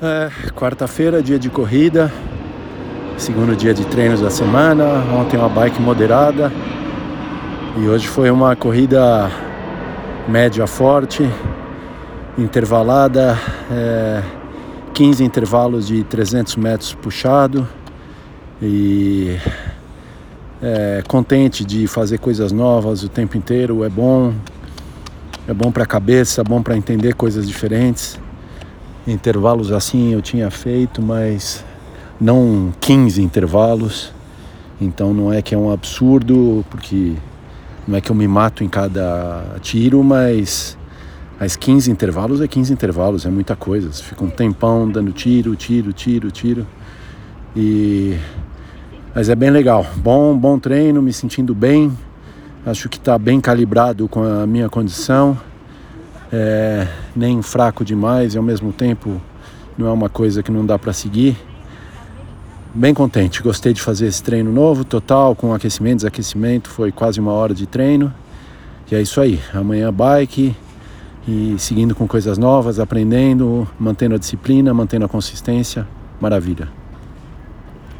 É, Quarta-feira, dia de corrida, segundo dia de treinos da semana. Ontem uma bike moderada e hoje foi uma corrida média forte, intervalada, é, 15 intervalos de 300 metros puxado e é, contente de fazer coisas novas o tempo inteiro. É bom, é bom para a cabeça, bom para entender coisas diferentes intervalos assim eu tinha feito, mas não 15 intervalos. Então não é que é um absurdo, porque não é que eu me mato em cada tiro, mas as 15 intervalos é 15 intervalos, é muita coisa. Você fica um tempão dando tiro, tiro, tiro, tiro. E mas é bem legal. Bom, bom treino, me sentindo bem. Acho que está bem calibrado com a minha condição é, nem fraco demais e ao mesmo tempo não é uma coisa que não dá para seguir. Bem contente, gostei de fazer esse treino novo, total, com aquecimento, desaquecimento, foi quase uma hora de treino. E é isso aí, amanhã bike e seguindo com coisas novas, aprendendo, mantendo a disciplina, mantendo a consistência, maravilha.